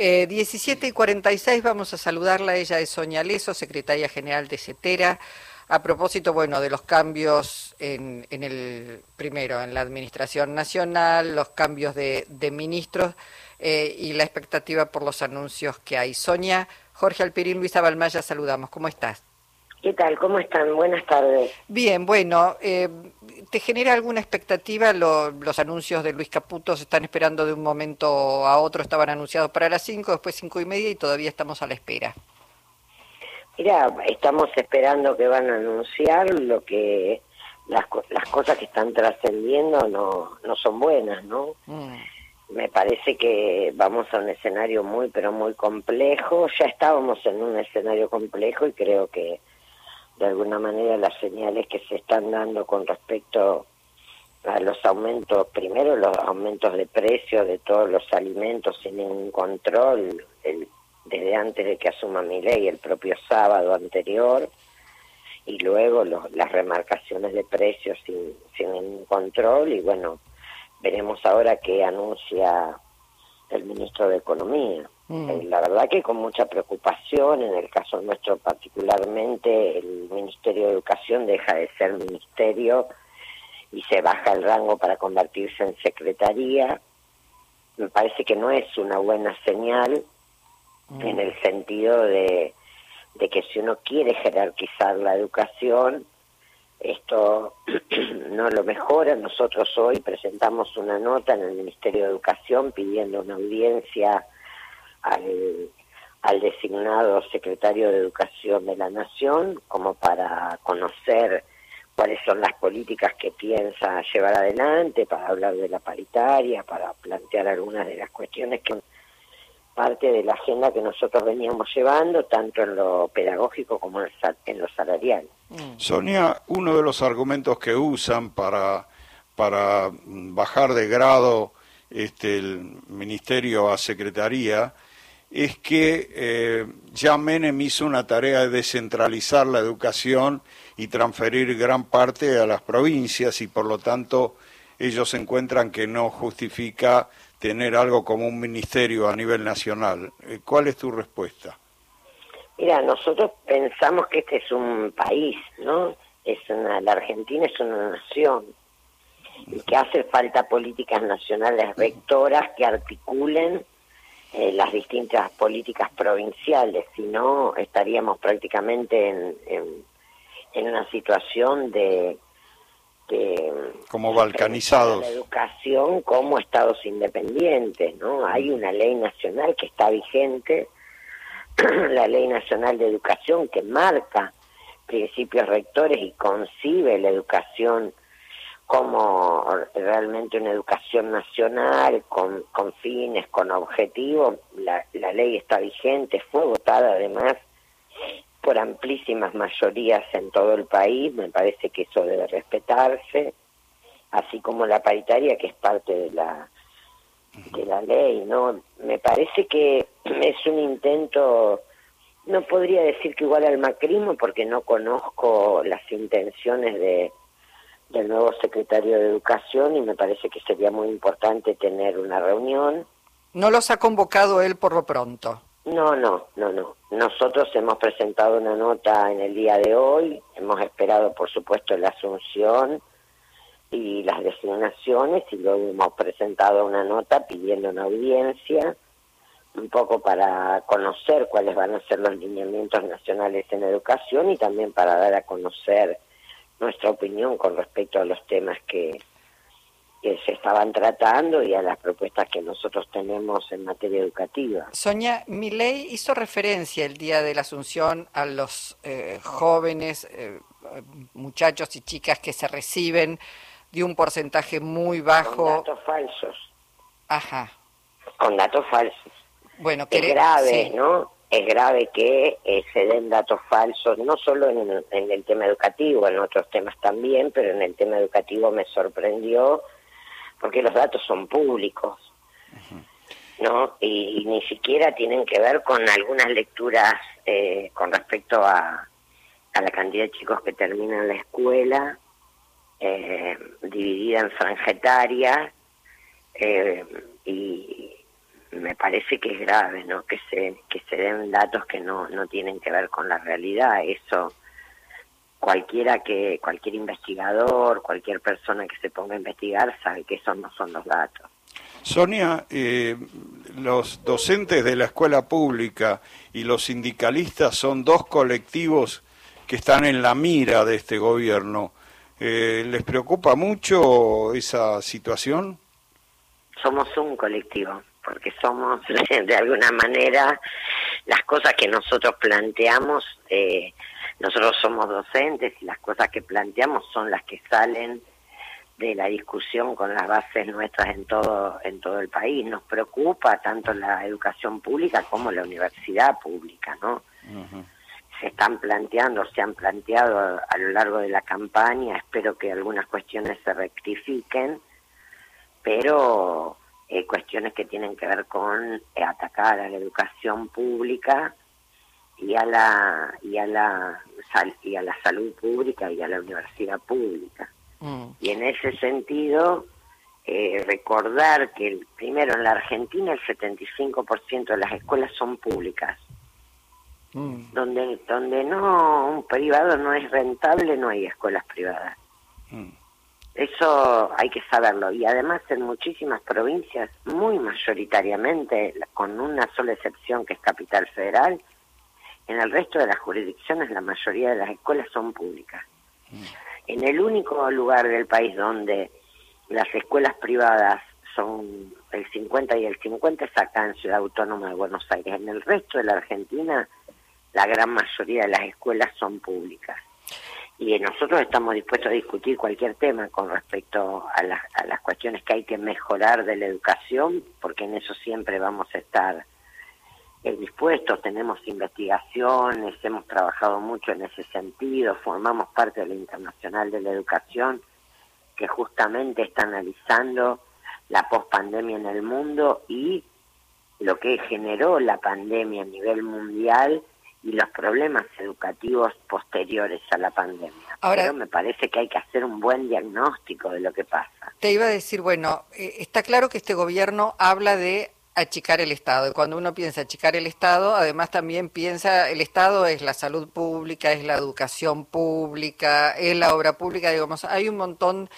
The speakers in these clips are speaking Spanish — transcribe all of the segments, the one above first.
Eh, 17 y 46 vamos a saludarla, ella es Soña Leso, secretaria general de CETERA. A propósito, bueno, de los cambios en, en el primero en la administración nacional, los cambios de, ministros eh, y la expectativa por los anuncios que hay. Sonia, Jorge Alpirín, Luisa Balmaya, saludamos. ¿Cómo estás? ¿Qué tal? ¿Cómo están? Buenas tardes. Bien, bueno, eh, ¿te genera alguna expectativa lo- los anuncios de Luis Caputo? Se están esperando de un momento a otro, estaban anunciados para las 5, después 5 y media y todavía estamos a la espera. Mira, estamos esperando que van a anunciar lo que las, las cosas que están trascendiendo no, no son buenas, ¿no? Mm. Me parece que vamos a un escenario muy, pero muy complejo. Ya estábamos en un escenario complejo y creo que alguna manera las señales que se están dando con respecto a los aumentos, primero los aumentos de precio de todos los alimentos sin ningún control, el- desde antes de que asuma mi ley, el propio sábado anterior, y luego los- las remarcaciones de precios sin, sin ningún control, y bueno, veremos ahora qué anuncia el ministro de Economía. Mm. Eh, la verdad que con mucha preocupación, en el caso nuestro particularmente, el Ministerio de Educación deja de ser ministerio y se baja el rango para convertirse en secretaría. Me parece que no es una buena señal en el sentido de, de que si uno quiere jerarquizar la educación, esto no lo mejora. Nosotros hoy presentamos una nota en el Ministerio de Educación pidiendo una audiencia al, al designado secretario de Educación de la Nación como para conocer cuáles son las políticas que piensa llevar adelante, para hablar de la paritaria, para plantear algunas de las cuestiones que son parte de la agenda que nosotros veníamos llevando, tanto en lo pedagógico como en lo salarial. Sonia, uno de los argumentos que usan para, para mm, bajar de grado este, el ministerio a secretaría es que eh, ya Menem hizo una tarea de descentralizar la educación y transferir gran parte a las provincias y por lo tanto ellos encuentran que no justifica tener algo como un ministerio a nivel nacional. Eh, ¿Cuál es tu respuesta? Mira, nosotros pensamos que este es un país, ¿no? Es una, la Argentina es una nación y que hace falta políticas nacionales rectoras que articulen eh, las distintas políticas provinciales, si no estaríamos prácticamente en, en, en una situación de, de Como balcanizados. la educación como estados independientes, ¿no? Hay una ley nacional que está vigente, la Ley Nacional de Educación que marca principios rectores y concibe la educación como realmente una educación nacional, con, con fines, con objetivos. La, ley está vigente, fue votada además por amplísimas mayorías en todo el país, me parece que eso debe respetarse, así como la paritaria que es parte de la de la ley, ¿no? Me parece que es un intento, no podría decir que igual al macrismo porque no conozco las intenciones de del nuevo secretario de Educación y me parece que sería muy importante tener una reunión. No los ha convocado él por lo pronto. No, no, no, no. Nosotros hemos presentado una nota en el día de hoy, hemos esperado por supuesto la asunción y las designaciones y luego hemos presentado una nota pidiendo una audiencia un poco para conocer cuáles van a ser los lineamientos nacionales en educación y también para dar a conocer nuestra opinión con respecto a los temas que, que se estaban tratando y a las propuestas que nosotros tenemos en materia educativa. Sonia, mi ley hizo referencia el día de la Asunción a los eh, jóvenes, eh, muchachos y chicas que se reciben de un porcentaje muy Con bajo. datos falsos, Ajá. con datos falsos. Bueno, quere- grave, sí. ¿no? Es grave que eh, se den datos falsos, no solo en, en el tema educativo, en otros temas también, pero en el tema educativo me sorprendió porque los datos son públicos, ¿no? Y, y ni siquiera tienen que ver con algunas lecturas eh, con respecto a, a la cantidad de chicos que terminan la escuela, eh, dividida en franja etaria, eh, y me parece que es grave, ¿no? Que se que se den datos que no no tienen que ver con la realidad. Eso cualquiera que cualquier investigador, cualquier persona que se ponga a investigar sabe que esos no son los datos. Sonia, eh, los docentes de la escuela pública y los sindicalistas son dos colectivos que están en la mira de este gobierno. Eh, ¿Les preocupa mucho esa situación? Somos un colectivo, porque somos de alguna manera las cosas que nosotros planteamos, eh, nosotros somos docentes y las cosas que planteamos son las que salen de la discusión con las bases nuestras en todo en todo el país. Nos preocupa tanto la educación pública como la universidad pública, ¿no? Se están planteando, se han planteado a, lo largo de la campaña, espero que algunas cuestiones se rectifiquen, pero eh, cuestiones que tienen que ver con eh, atacar a la educación pública y a la y a la y a la salud pública y a la universidad pública mm. y en ese sentido eh, recordar que el, primero en la Argentina el 75% de las escuelas son públicas mm. donde donde no un privado no es rentable no hay escuelas privadas mm. Eso hay que saberlo y además en muchísimas provincias muy mayoritariamente con una sola excepción que es capital federal en el resto de las jurisdicciones la mayoría de las escuelas son públicas. Mm. En el único lugar del país donde las escuelas privadas son el 50 y el 50 es acá en Ciudad Autónoma de Buenos Aires. En el resto de la Argentina la gran mayoría de las escuelas son públicas. Y nosotros estamos dispuestos a discutir cualquier tema con respecto a las, a las cuestiones que hay que mejorar de la educación, porque en eso siempre vamos a estar dispuestos, tenemos investigaciones, hemos trabajado mucho en ese sentido, formamos parte de la Internacional de la Educación, que justamente está analizando la pospandemia en el mundo y lo que generó la pandemia a nivel mundial y los problemas educativos posteriores a la pandemia. Ahora, Pero me parece que hay que hacer un buen diagnóstico de lo que pasa. Te iba a decir, bueno, eh, está claro que este gobierno habla de achicar el Estado. Y cuando uno piensa achicar el Estado, además también piensa, el Estado es la salud pública, es la educación pública, es la obra pública, digamos, hay un montón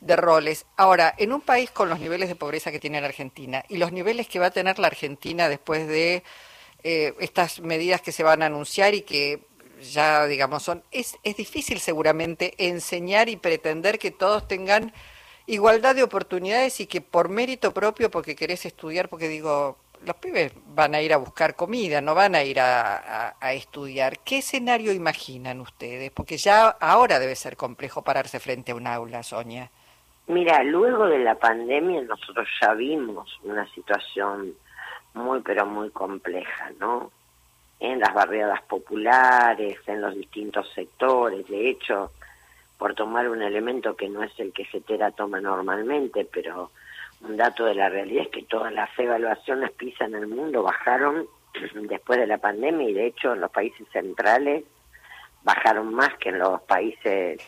de roles. Ahora, en un país con los niveles de pobreza que tiene la Argentina y los niveles que va a tener la Argentina después de eh, estas medidas que se van a anunciar y que ya, digamos, son, es, es difícil seguramente enseñar y pretender que todos tengan igualdad de oportunidades y que por mérito propio, porque querés estudiar, porque digo, los pibes van a ir a buscar comida, no van a ir a, estudiar. ¿Qué escenario imaginan ustedes? Porque ya ahora debe ser complejo pararse frente a un aula, Sonia. Mira, luego de la pandemia nosotros ya vimos una situación muy pero muy compleja, ¿no? En las barriadas populares, en los distintos sectores. De hecho, por tomar un elemento que no es el que CETERA toma normalmente, pero un dato de la realidad es que todas las evaluaciones PISA en el mundo bajaron después de la pandemia y de hecho en los países centrales bajaron más que en los países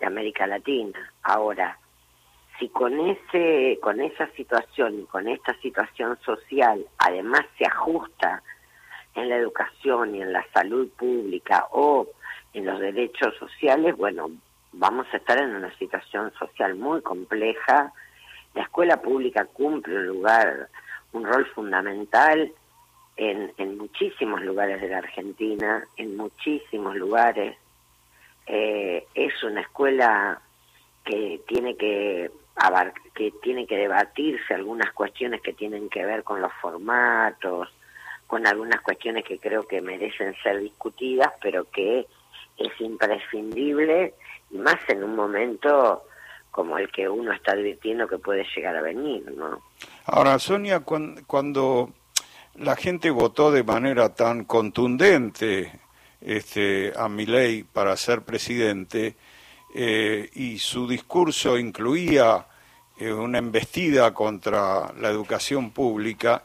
de América Latina. Ahora, si con ese con esa situación y con esta situación social además se ajusta en la educación y en la salud pública o en los derechos sociales, bueno, vamos a estar en una situación social muy compleja. La escuela pública cumple un lugar, un rol fundamental en, en muchísimos lugares de la Argentina, en muchísimos lugares. Eh, es una escuela que tiene que que tiene que debatirse algunas cuestiones que tienen que ver con los formatos, con algunas cuestiones que creo que merecen ser discutidas, pero que es imprescindible, y más en un momento como el que uno está advirtiendo que puede llegar a venir, ¿no? Ahora, Sonia, cuando, la gente votó de manera tan contundente este, a Milei para ser presidente eh, y su discurso incluía una embestida contra la educación pública,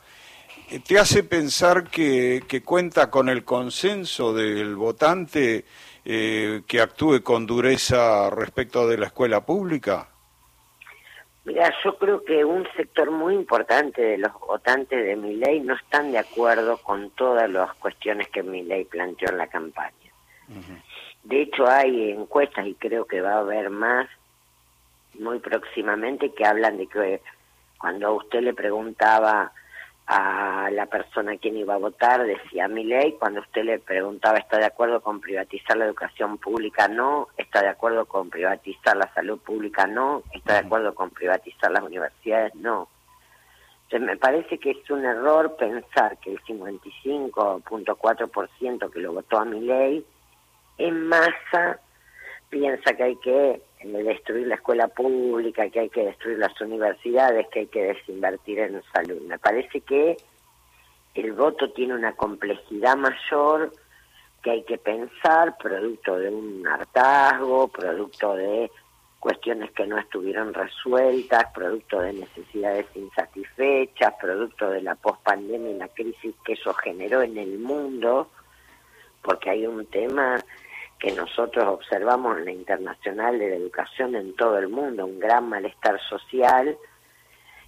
eh, ¿te hace pensar que, que cuenta con el consenso del votante eh, que actúe con dureza respecto de la escuela pública? Mira, yo creo que un sector muy importante de los votantes de mi ley no están de acuerdo con todas las cuestiones que mi ley planteó en la campaña. De hecho, hay encuestas, y creo que va a haber más muy próximamente, que hablan de que cuando usted le preguntaba a la persona quién iba a votar, decía mi ley, cuando usted le preguntaba está de acuerdo con privatizar la educación pública, no, está de acuerdo con privatizar la salud pública, no, está de acuerdo con privatizar las universidades, no. Entonces me parece que es un error pensar que el 55.4% que lo votó a mi ley en masa piensa que hay que eh, destruir la escuela pública, que hay que destruir las universidades, que hay que desinvertir en salud. Me parece que el voto tiene una complejidad mayor que hay que pensar, producto de un hartazgo, producto de cuestiones que no estuvieron resueltas, producto de necesidades insatisfechas, producto de la pospandemia y la crisis que eso generó en el mundo, porque hay un tema que nosotros observamos en la internacional de la educación en todo el mundo, un gran malestar social,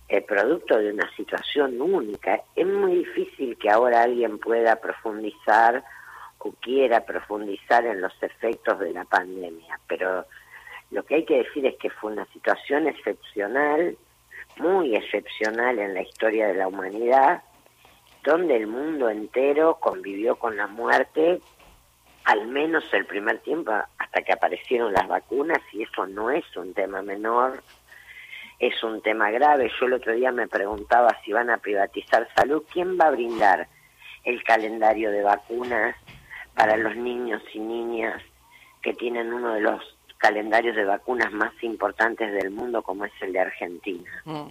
el producto de una situación única. Es muy difícil que ahora alguien pueda profundizar o quiera profundizar en los efectos de la pandemia, pero lo que hay que decir es que fue una situación excepcional, muy excepcional en la historia de la humanidad, donde el mundo entero convivió con la muerte al menos el primer tiempo hasta que aparecieron las vacunas y eso no es un tema menor, es un tema grave. Yo el otro día me preguntaba si van a privatizar salud, ¿quién va a brindar el calendario de vacunas para los niños y niñas que tienen uno de los calendarios de vacunas más importantes del mundo como es el de Argentina? Mm.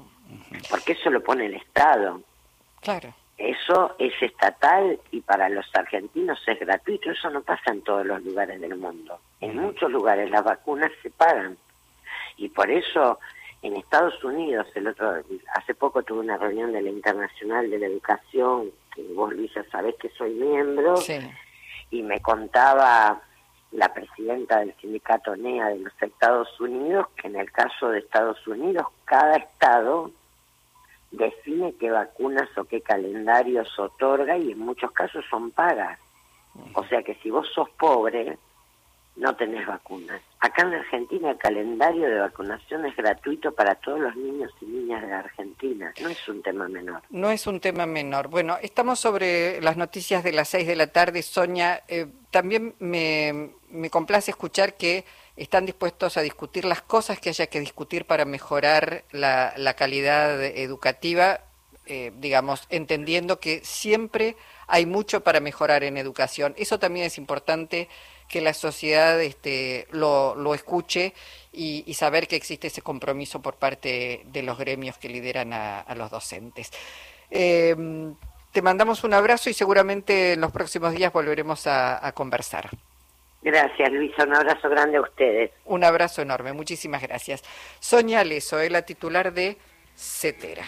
Porque eso lo pone el Estado. Claro. Eso es estatal y para los argentinos es gratuito. Eso no pasa en todos los lugares del mundo. En muchos lugares las vacunas se pagan. Y por eso en Estados Unidos, el otro hace poco tuve una reunión de la Internacional de la Educación, que vos Luisa sabés que soy miembro, y me contaba la presidenta del sindicato NEA de los Estados Unidos que en el caso de Estados Unidos cada estado define qué vacunas o qué calendarios otorga y en muchos casos son pagas. O sea que si vos sos pobre, no tenés vacunas. Acá en Argentina el calendario de vacunación es gratuito para todos los niños y niñas de Argentina. No es un tema menor. No es un tema menor. Bueno, estamos sobre las noticias de las seis de la tarde. Sonia, eh, también me, me complace escuchar que están dispuestos a discutir las cosas que haya que discutir para mejorar la, calidad educativa, eh, digamos, entendiendo que siempre hay mucho para mejorar en educación. Eso también es importante que la sociedad este, lo, lo escuche y, saber que existe ese compromiso por parte de los gremios que lideran a, los docentes. Em, te mandamos un abrazo y seguramente en los próximos días volveremos a conversar. Gracias, Luisa. Un abrazo grande a ustedes. Un abrazo enorme. Muchísimas gracias. Sonia Leso es la titular de CETERA.